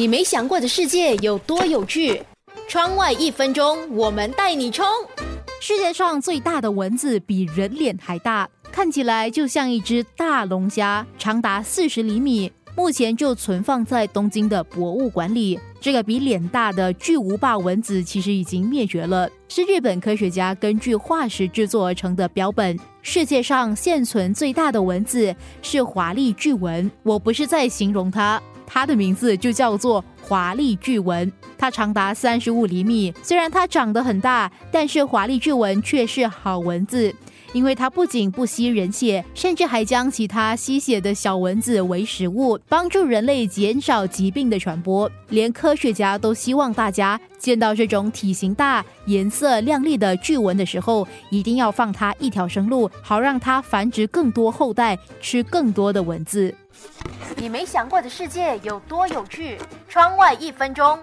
你没想过的世界有多有趣？窗外一分钟，我们带你冲！世界上最大的蚊子比人脸还大，看起来就像一只大龙虾，长达四十厘米。目前就存放在东京的博物馆里。这个比脸大的巨无霸蚊子其实已经灭绝了，是日本科学家根据化石制作而成的标本。世界上现存最大的蚊子是华丽巨蚊，我不是在形容它。它的名字就叫做华丽巨蚊，它长达三十五厘米。虽然它长得很大，但是华丽巨蚊却是好蚊子，因为它不仅不吸人血，甚至还将其他吸血的小蚊子为食物，帮助人类减少疾病的传播。连科学家都希望大家见到这种体型大、颜色亮丽的巨蚊的时候，一定要放它一条生路，好让它繁殖更多后代，吃更多的蚊子。你没想过的世界有多有趣？窗外一分钟。